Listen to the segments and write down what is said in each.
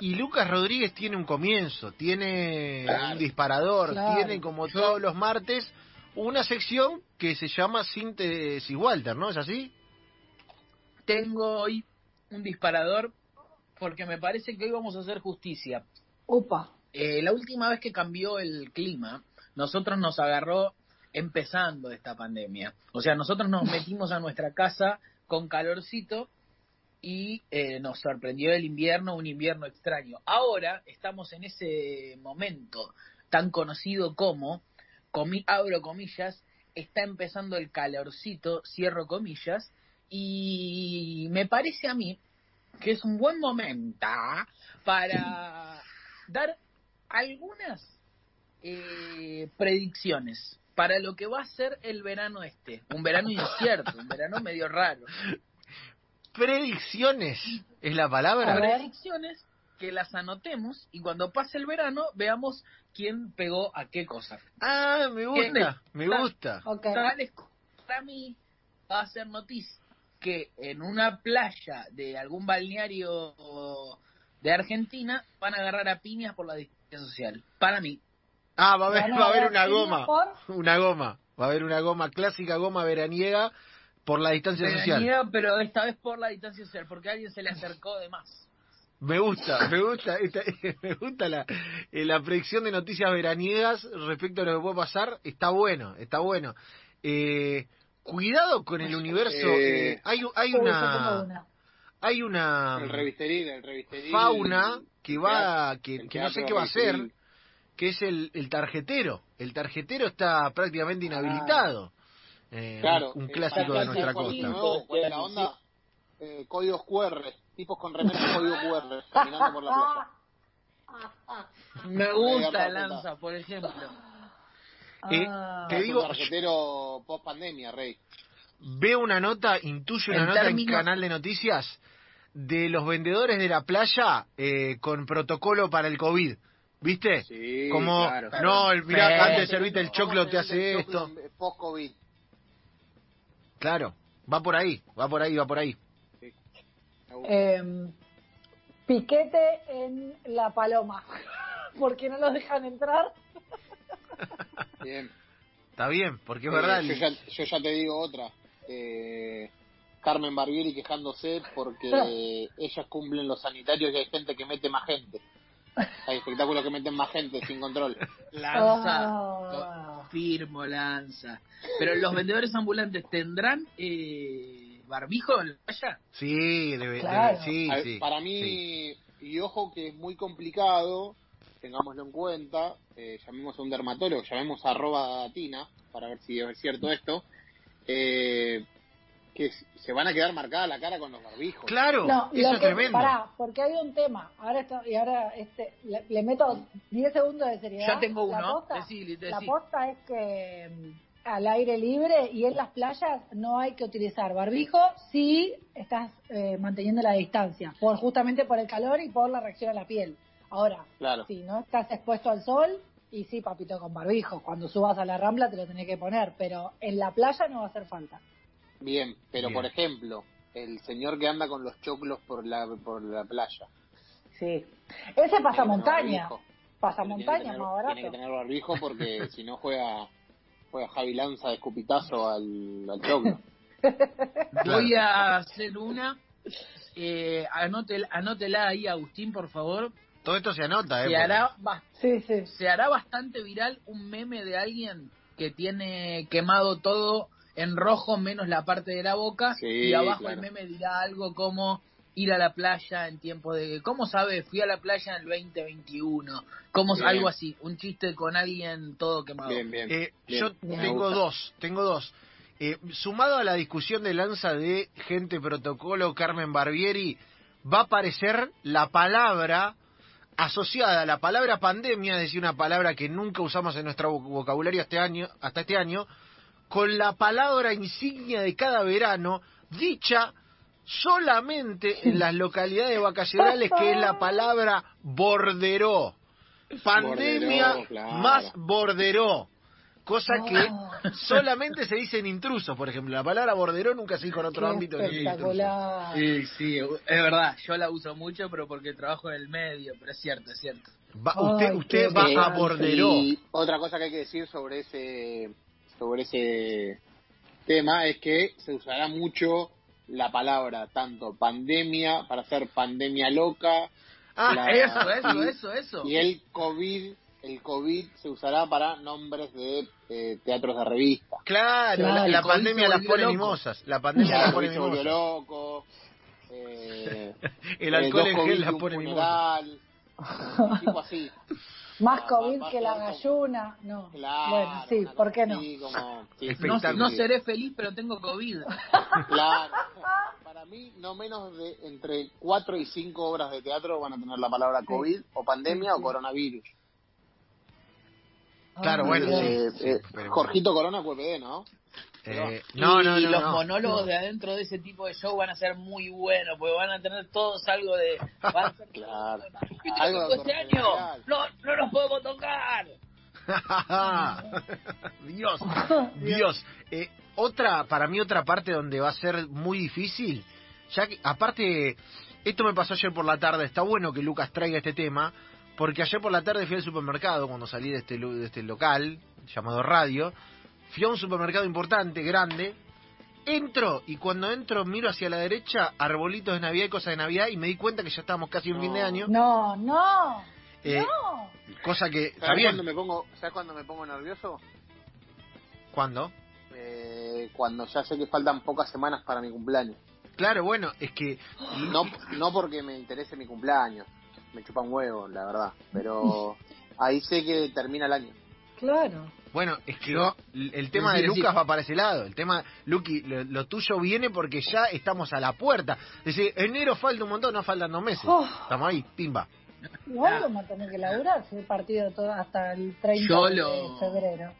Y Lucas Rodríguez tiene un comienzo, tiene Claro. un disparador, Claro. tiene como todos los martes una sección que se llama Síntesis Walter, ¿no? ¿Es así? Tengo hoy un disparador porque me parece que hoy vamos a hacer justicia. Upa. Eh, la última vez que cambió el clima, nosotros nos agarró empezando esta pandemia. O sea, nosotros nos metimos a nuestra casa con calorcito y eh, nos sorprendió el invierno, un invierno extraño. Ahora estamos en ese momento tan conocido como, abro comillas, está empezando el calorcito, cierro comillas, y me parece a mí que es un buen momento para dar algunas eh, predicciones para lo que va a ser el verano este. Un verano incierto, un verano medio raro. Predicciones es la palabra. Predicciones que las anotemos y cuando pase el verano veamos quién pegó a qué cosa. Ah, me gusta, me gusta. Para mí va a ser noticia que en una playa de algún balneario de Argentina van a agarrar a piñas por la distancia social. Para mí. Ah, va a haber, va a una goma. por- Una goma. Va a haber una goma clásica, goma veraniega por la distancia social. Veraniega, pero esta vez por la distancia social, porque alguien se le acercó de más. Me gusta, me gusta, esta- me gusta la, eh, la predicción de noticias veraniegas respecto a lo que puede pasar. Está bueno, está bueno. Eh, cuidado con el universo. Eh, eh, hay, hay una, hay una El revisteril, el revisteril. fauna que va, que, que no sé qué va a hacer, que es el, el tarjetero. El tarjetero está prácticamente inhabilitado. Eh, Claro. un eh, clásico de nuestra costa. nuevo, ¿Cuál es la onda? Eh, códigos QR. Tipos con remeras código QR. Caminando por la plaza. Me gusta el Lanza, por ejemplo. Eh, Ah. te Es digo, tarjetero post pandemia, Rey. veo una nota, intuyo una En nota términos- en Canal de Noticias de los vendedores de la playa eh, con protocolo para el COVID. ¿Viste? Sí, Como, claro. no, el, mirá, antes de servirte el choclo te hace esto. Post COVID. Claro, va por ahí, va por ahí, va por ahí. Eh, piquete en La Paloma. porque no los dejan entrar? Bien. Está bien, porque es Eh, verdad. yo, el- ya, yo ya te digo otra. Eh, Carmen Barbieri quejándose porque ellas cumplen los sanitarios y hay gente que mete más gente. Hay espectáculos que meten más gente sin control. Lanza, Ah. firmo, lanza. Pero los vendedores ambulantes tendrán eh, barbijo en la playa. Sí, debe, Claro. debe- sí, A ver, sí. para mí, sí. y ojo que es muy complicado, tengámoslo en cuenta, eh, llamemos a un dermatólogo, llamemos a arroba Tina, para ver si es cierto esto, eh, que se van a quedar marcada la cara con los barbijos. Claro, No, eso lo es que, tremendo. Pará, porque hay un tema. Ahora esto, y ahora este, le, le meto 10 segundos de seriedad. Ya tengo La uno. posta, Decí, decí. la posta es que mm, al aire libre y en las playas no hay que utilizar barbijo si estás eh, manteniendo la distancia, por justamente por el calor y por la reacción a la piel. Ahora, Claro. si no estás expuesto al sol, y sí, papito, con barbijo. Cuando subas a la rambla te lo tenés que poner, pero en la playa no va a hacer falta. Bien, pero Bien. por ejemplo, el señor que anda con los choclos por la, por la playa. Sí. Ese pasa montaña. Pasa Tiene que montaña, tener- más barato. Tiene que tener barbijo porque si no juega, juega Javi Lanza de escupitazo al, al choclo. Voy a hacer una. Eh, anótela, anótela ahí, Agustín, por favor. Todo esto se anota, ¿eh? Se hará, Sí, sí. se hará bastante viral un meme de alguien que tiene quemado todo en rojo menos la parte de la boca Sí, y abajo claro. el meme dirá algo como ir a la playa en tiempo de ¿cómo sabe? Fui a la playa en el 2021 como Bien. algo así un chiste con alguien todo quemado Bien, bien. Eh, Bien, yo tengo dos, tengo dos. Eh, sumado a la discusión de Lanza de gente protocolo Carmen Barbieri, va a aparecer la palabra asociada a la palabra pandemia, es decir, una palabra que nunca usamos en nuestro voc- vocabulario este año, hasta este año, con la palabra insignia de cada verano, dicha solamente en las localidades vacacionales, que es la palabra borderó. Pandemia Borderó, claro. más borderó. cosa que solamente se dice en intrusos, por ejemplo. La palabra bordero nunca se dijo en otro Qué ámbito. espectacular. Sí, sí, es verdad. Yo la uso mucho, pero porque trabajo en el medio. Pero es cierto, es cierto. Va- usted Ay, usted va a borderó. Y otra cosa que hay que decir sobre ese sobre ese tema es que se usará mucho la palabra tanto pandemia para hacer pandemia loca Ah, la- Eso, eso, y- eso, eso. y el covid el covid se usará para nombres de eh, teatros de revista. Claro, Claro, la, pandemia las pone mimosas. La pandemia las pone mimosas. loco. eh, El eh, alcohol dos en gel las pone mimosas. tipo así. Más COVID que la como- galluna. No. Claro, bueno, sí, ¿por qué no? como- sí, No, no seré feliz, pero tengo COVID. Claro. Para mí, no menos de entre 4 y 5 obras de teatro van a tener la palabra COVID o pandemia o coronavirus. Claro, Ay, bueno, Dios. sí. Eh, eh, pero- Jorgito Corona fue PD, ¿no? Eh, no, no, y no, los no. monólogos de adentro de ese tipo de show van a ser muy buenos, porque van a tener todos algo de... Van a ser Claro. ¿Viste Algo fue este año? No, no nos podemos tocar. Dios, Dios. Eh, otra, para mí otra parte donde va a ser muy difícil, ya que aparte, esto me pasó ayer por la tarde, está bueno que Lucas traiga este tema, porque ayer por la tarde fui al supermercado cuando salí de este, de este local llamado radio, fui a un supermercado importante, grande, entro y cuando entro miro hacia la derecha arbolitos de Navidad y cosas de Navidad y me di cuenta que ya estábamos casi en fin de No. año, No, no. eh, no. cosa que está ¿Sabes bien. cuando me pongo, ¿sabes cuando me pongo nervioso? ¿Cuándo? Eh, cuando ya sé que faltan pocas semanas para mi cumpleaños. Claro, bueno, es que No, no porque me interese mi cumpleaños, me chupa un huevo, la verdad. Pero ahí sé que termina el año. Claro. Bueno, es que el el tema de. Lucas va para ese lado. El tema, Luqui, lo, lo tuyo viene porque ya estamos a la puerta. Es decir, enero falta un montón, no faltan dos meses. Oh. Estamos ahí, pimba. Igual vamos a tener que laburar si el partido todo hasta el 30 Yo de lo- febrero.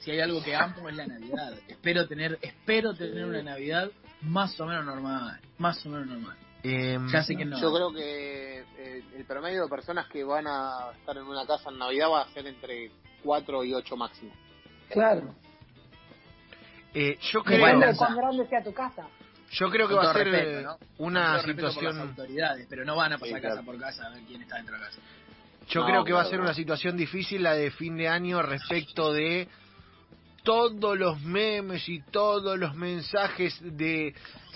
Si hay algo que amo es la Navidad. Espero tener, espero tener una Navidad más o menos normal, más o menos normal. Eh, Ya sé que no. Yo creo que eh, el promedio de personas que van a estar en una casa en Navidad va a ser entre 4 y 8 máximo. Claro. eh, yo Depende creo, de Lanza. cuán grande sea tu casa. yo creo que va a ser respeto, eh, ¿no? una Con todo respeto por las situación. autoridades, pero no van a pasar Sí, claro. casa por casa a ver quién está dentro de la casa. Yo No, creo que va a claro, ser una situación difícil la de fin de año respecto de todos los memes y todos los mensajes de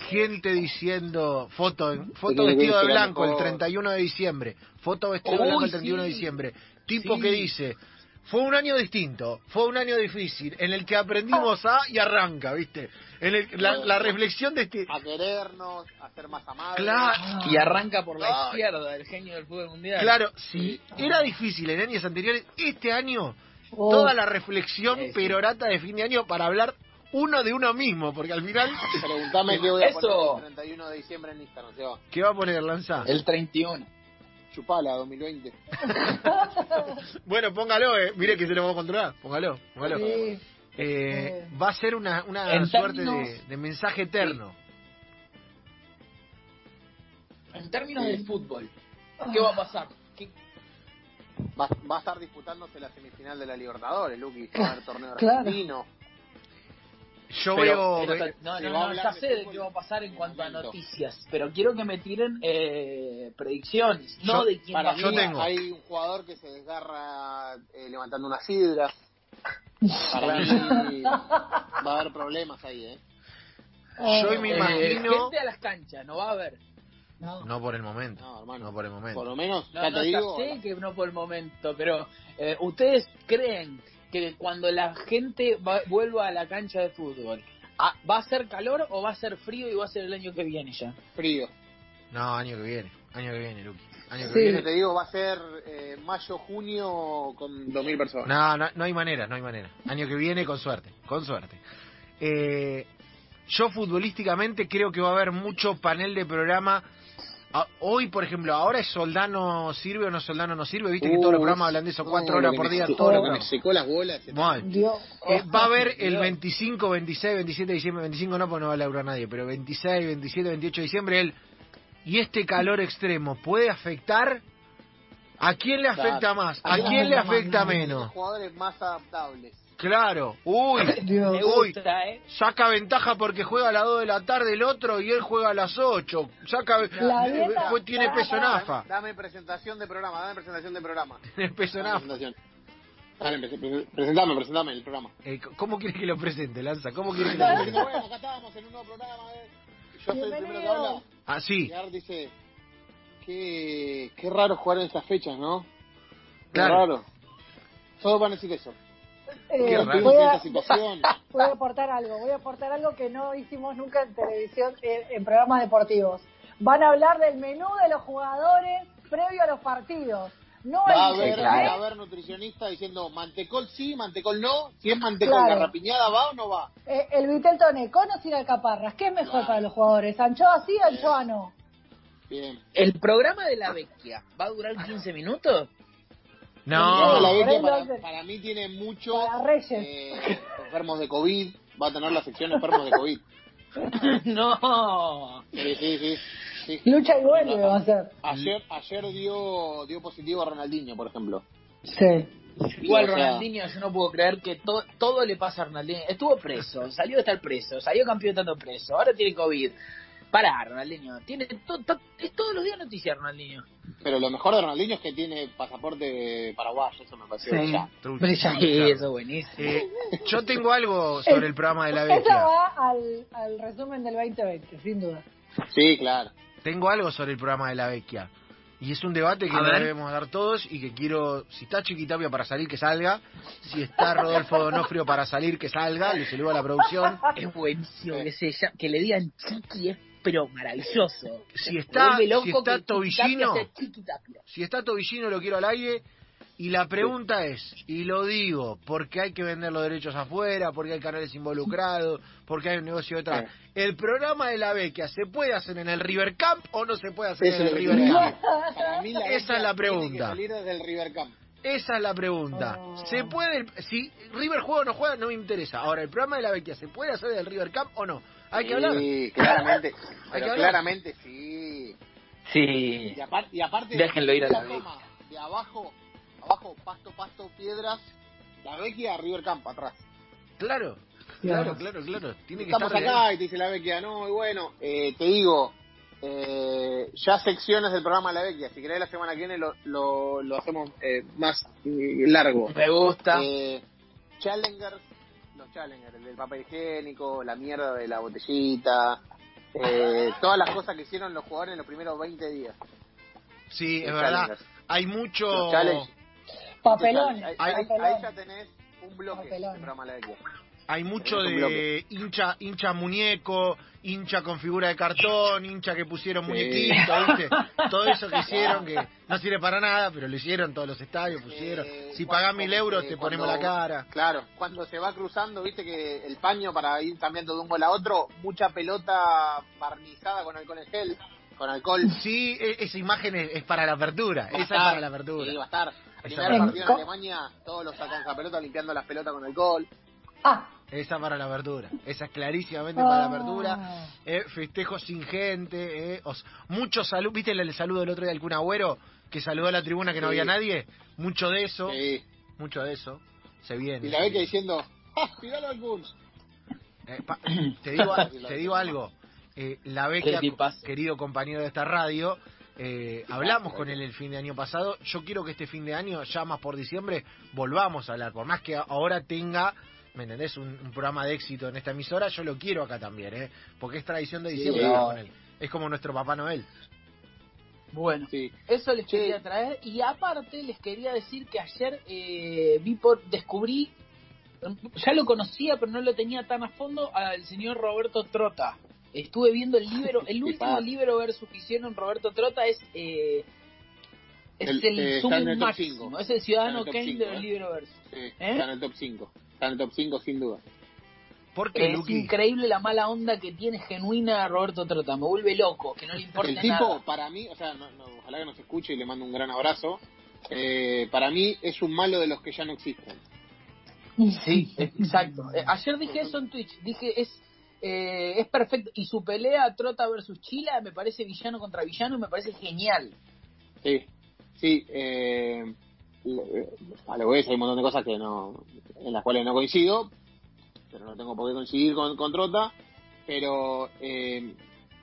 gente diciendo foto en- foto vestido de blanco el mejor. 31 de diciembre, foto vestido de blanco el 31 de sí. diciembre, tipo Sí. que dice fue un año distinto, fue un año difícil, en el que aprendimos a y arranca, ¿viste? En el- la, la reflexión de este... A querernos, a ser más amables. Claro, Y arranca por la izquierda, el genio del fútbol mundial. claro, si era difícil en años anteriores, este año Oh, toda la reflexión Sí, sí. perorata de fin de año para hablar uno de uno mismo, porque al final, Preguntame qué voy a Eso. poner el 31 de diciembre en Instagram. Se va. ¿qué va a poner Lanza? El 31. Chupala 2020. Bueno, póngalo, eh. mire que se lo vamos a controlar, póngalo, póngalo. sí. Eh, va a ser una, una suerte términos- de, de mensaje eterno. En términos del fútbol, ¿qué va a pasar? ¿Qué- Va, va a estar disputándose la semifinal de la Libertadores, Luqui. Va a haber torneo Claro. argentino. Yo Pero- veo... pero- no, no, no, ya sé de qué va a pasar en cuanto a noticias, pero quiero que me tiren eh, predicciones, no de quién Para va a yo tengo. hay un jugador que se desgarra eh, levantando una sidra. Para mí va a haber problemas ahí, ¿eh? Yo me Eh, imagino... gente a las canchas, no va a haber. No. No por el momento, No, hermano. no por el momento. Por lo menos, No, ya no, te ya digo. sé que no por el momento, pero eh, ¿ustedes creen que cuando la gente va- vuelva a la cancha de fútbol, ah, ¿va a ser calor o va a ser frío y va a ser el año que viene ya? Frío. No, año que viene, año que viene, Luqui. Año que Sí. viene. Te digo, va a ser eh, mayo, junio con 2.000 personas. No, no, no hay manera, no hay manera. Año que viene, con suerte, con suerte. Eh, yo futbolísticamente creo que va a haber mucho panel de programa. Ah, Hoy, por ejemplo, ahora es Soldano sirve o no Soldano no sirve. Viste que todos los programas hablan de eso, cuatro horas por día, lo que me programas. secó las bolas. ese Mal. Dios. Eh, va a haber el Dios. 25, 26, 27 de diciembre, 25 no, porque no va a laburar nadie, pero 26, 27, 28 de diciembre, el ¿y este calor extremo puede afectar? ¿A quién le afecta más? ¿A quién le afecta menos? jugadores más adaptables. Claro. Uy, Dios. Me gusta, ¿eh? Saca ventaja porque juega a las 2 de la tarde el otro y él juega a las 8. Saca, La eh, dieta- fue- tiene peso en. AFA. Dame presentación de programa, dame presentación de programa. Tiene peso en AFA. Dale, pre- pre- presentame, presentame el programa. Eh, ¿Cómo quieres que lo presente, Lanza? ¿Cómo quieres que lo presente? bueno, acá estábamos en un nuevo programa. eh. Yo soy el primero que habla. Ah, sí, Y dice, qué, qué raro jugar en estas fechas, ¿no? Qué Claro. raro. Todos van a decir eso. Eh, raro. voy, a, situación. voy a aportar algo, voy a aportar algo que no hicimos nunca en televisión, eh, en programas deportivos. Van a hablar del menú de los jugadores previo a los partidos. No Va a el haber, buffet. va a haber nutricionista diciendo mantecol sí, mantecol no. Si es mantecol, Claro. ¿la rapiñada va o no va? Eh, el Vitel Toné, con o sin alcaparras, ¿qué es mejor Claro. para los jugadores? ¿Anchoa sí, anchoa no? Bien. ¿El programa de la Vecchia va a durar 15 minutos? No. la lo para, para mí tiene mucho Para Reyes. eh, enfermos de COVID. Va a tener la sección enfermos de COVID. no. Sí, sí, sí. sí. Lucha y vuelve va a ser. Ayer, ayer dio, dio positivo a Ronaldinho, por ejemplo. Sí. Igual Ronaldinho, yo no puedo creer que to- todo le pasa a Ronaldinho. Estuvo preso, salió de estar preso, salió campeón estando preso, ahora tiene COVID. Pará, Ronaldinho. Tiene to- to- es todos los días noticia Ronaldinho. Pero lo mejor de Ronaldinho es que tiene pasaporte paraguayo, eso me pareció Sí. brillante. Trucha. Brillante. Sí, Claro. eso es buenísimo. Eh, yo tengo algo sobre el programa de la Esa Vecchia. va al, al resumen del 2020, sin duda. Sí, claro. Tengo algo sobre el programa de la Vecchia. Y es un debate que debemos dar todos y que quiero, si está Chiquitapia para salir, que salga. Si está Rodolfo Donofrio para salir, que salga. Le saludo a la producción. Es buenísimo que, se que le digan chiqui, es pero maravilloso. Si está- si está Tobillino-. Si está Tobillino, lo quiero al aire. Y la pregunta es, y lo digo, porque hay que vender los derechos afuera, porque hay canales involucrados, porque hay un negocio detrás. ¿El programa de la Vecchia se puede hacer en el River Camp o no se puede hacer Eso en el River Camp? decir. Para mí la Esa es la tiene pregunta. que salir desde el River Camp. Esa es la pregunta. Oh. ¿Se puede, si River juega o no juega, no me interesa. Ahora, el programa de la Vecchia, ¿se puede hacer del River Camp o no? Hay que hablar. Sí, claramente. Hay que hablar. claramente sí. Sí. Y, apar- y aparte, Déjenlo ir a la la toma de abajo, abajo, pasto, pasto, piedras, la Vecchia, River Camp, atrás. Claro, claro, claro, claro. Tiene que Estamos estar acá y te dice la Vecchia, no, y bueno, eh, te digo, eh, ya secciones del programa La Vecchia, si querés la semana que viene lo, lo, lo hacemos eh, más eh, largo. Me gusta. Eh, challengers, los challengers, el del papel higiénico, la mierda de la botellita, eh, todas las cosas que hicieron los jugadores en los primeros 20 días. Sí, es verdad. Hay mucho... Los challenge- Papelón, Ahí, ahí- papelón. ahí ya tenés un bloque Papelón. del programa La. Hay mucho de hincha, hincha muñeco, hincha con figura de cartón, hincha que pusieron Sí. muñequitos, ¿viste? Todo eso que hicieron que no sirve para nada, pero lo hicieron todos los estadios, pusieron. Si pagás mil euros te cuando- ponemos la cara. Claro, cuando se va cruzando, viste que el paño para ir cambiando de un gol a otro, mucha pelota barnizada con alcohol en gel, con alcohol. Sí, e- esa imagen es, es para la apertura, esa es para la apertura. Sí, va a estar. Primer va a partido en. Alemania, todos los sacan esa pelota limpiando las pelotas con alcohol. Ah, Esa para la apertura, esa es clarísimamente para la Ah. apertura. Eh, festejos sin gente, eh, os- mucho salud, ¿viste el, el saludo del otro día del Kun Agüero? Que saludó a la tribuna que no había nadie. Mucho de eso, Sí. mucho de eso. Se viene. Y la Vecchia diciendo, ¡ah, tiralo al Kun! Eh, pa- te digo, te digo algo. Eh, la tipazo. querido compañero de esta radio, eh, hablamos con él el fin de año pasado. Yo quiero que este fin de año, ya más por diciembre, volvamos a hablar. Por más que ahora tenga, ¿me entendés? Un, un programa de éxito en esta emisora, yo lo quiero acá también, ¿eh? Porque es tradición de Sí, diciembre no. hablar con él. Es como nuestro Papá Noel. Bueno, Sí. eso les Sí. quería traer. Y aparte les quería decir que ayer eh, vi por, descubrí, ya lo conocía, pero no lo tenía tan a fondo, al señor Roberto Trota. Estuve viendo el libro, el ¿Qué último libro versus que hicieron Roberto Trota es eh, es El- el, eh, sumo máximo, es el ciudadano Kane el top de cinco, los ¿eh? libros versus. Sí, ¿Eh? Está en el top 5. Está en el top 5 sin duda. ¿Por qué, Es Luqui? increíble la mala onda que tiene genuina Roberto Trota, me vuelve loco, que no le importa El tipo, nada. para mí, o sea, no- no, ojalá que nos escuche y le mando un gran abrazo. Eh, para mí es un malo de los que ya no existen. Sí, exacto. Ayer dije eso en Twitch, dije es eh, es perfecto y su pelea Trota versus Chila me parece villano contra villano y me parece genial. Sí, sí. Eh, le- a lo que es hay un montón de cosas que no en las cuales no coincido, pero no tengo por qué coincidir con, con Trota, pero eh,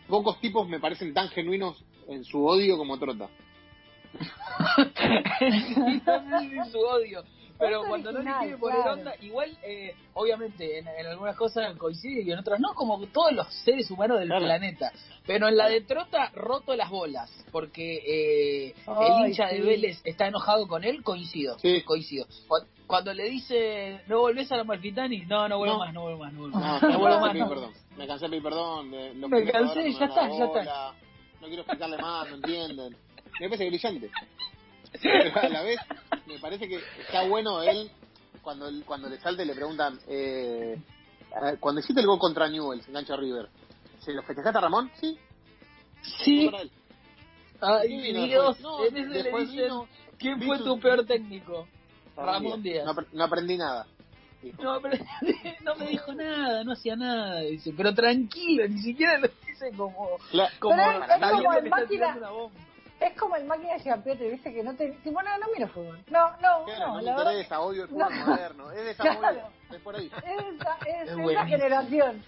pocos tipos me parecen tan genuinos en su odio como Trota. Si su odio. Pero cuando no le quiere poner claro. onda, igual, eh, obviamente, en, en algunas cosas coincide y en otras no, como todos los seres humanos del Claro. planeta. Pero en la de Trota, roto las bolas, porque eh, el hincha de. Vélez está enojado con él, coincido. Sí. Coincido. Cu- Cuando le dice, ¿no volvés a la Malfitani? No, no vuelvo No. más, no vuelvo más, no vuelvo No, más. me No vuelvo más, no. perdón. Me cansé de pedir perdón. de- los Me cansé, no ya está, ya está. No quiero explicarle más, no entienden. Me parece brillante. Pero a la vez, me parece que está bueno él, cuando, cuando le salte le preguntan, eh, cuando hiciste el gol contra Newell's, engancho a River, ¿se lo festejaste a Ramón? Sí. Sí, Para él. ay Dios, después. No, en ese le dicen, vino- ¿quién fue tu peor técnico? Ramón Díaz. No, no aprendí nada. No, pero no me dijo nada, no hacía nada, dice, pero tranquilo, ni siquiera lo dice como, Cla- como Pero es- es sabiendo como que en máquina-. Es como el máquina de Giampietri, viste que no te. que, Bueno, no miro fútbol. No, no, Claro, no, no, me interesa, odio el fútbol No. moderno. Es de esa Claro. es por ahí. Es, esa- es Es esa generación.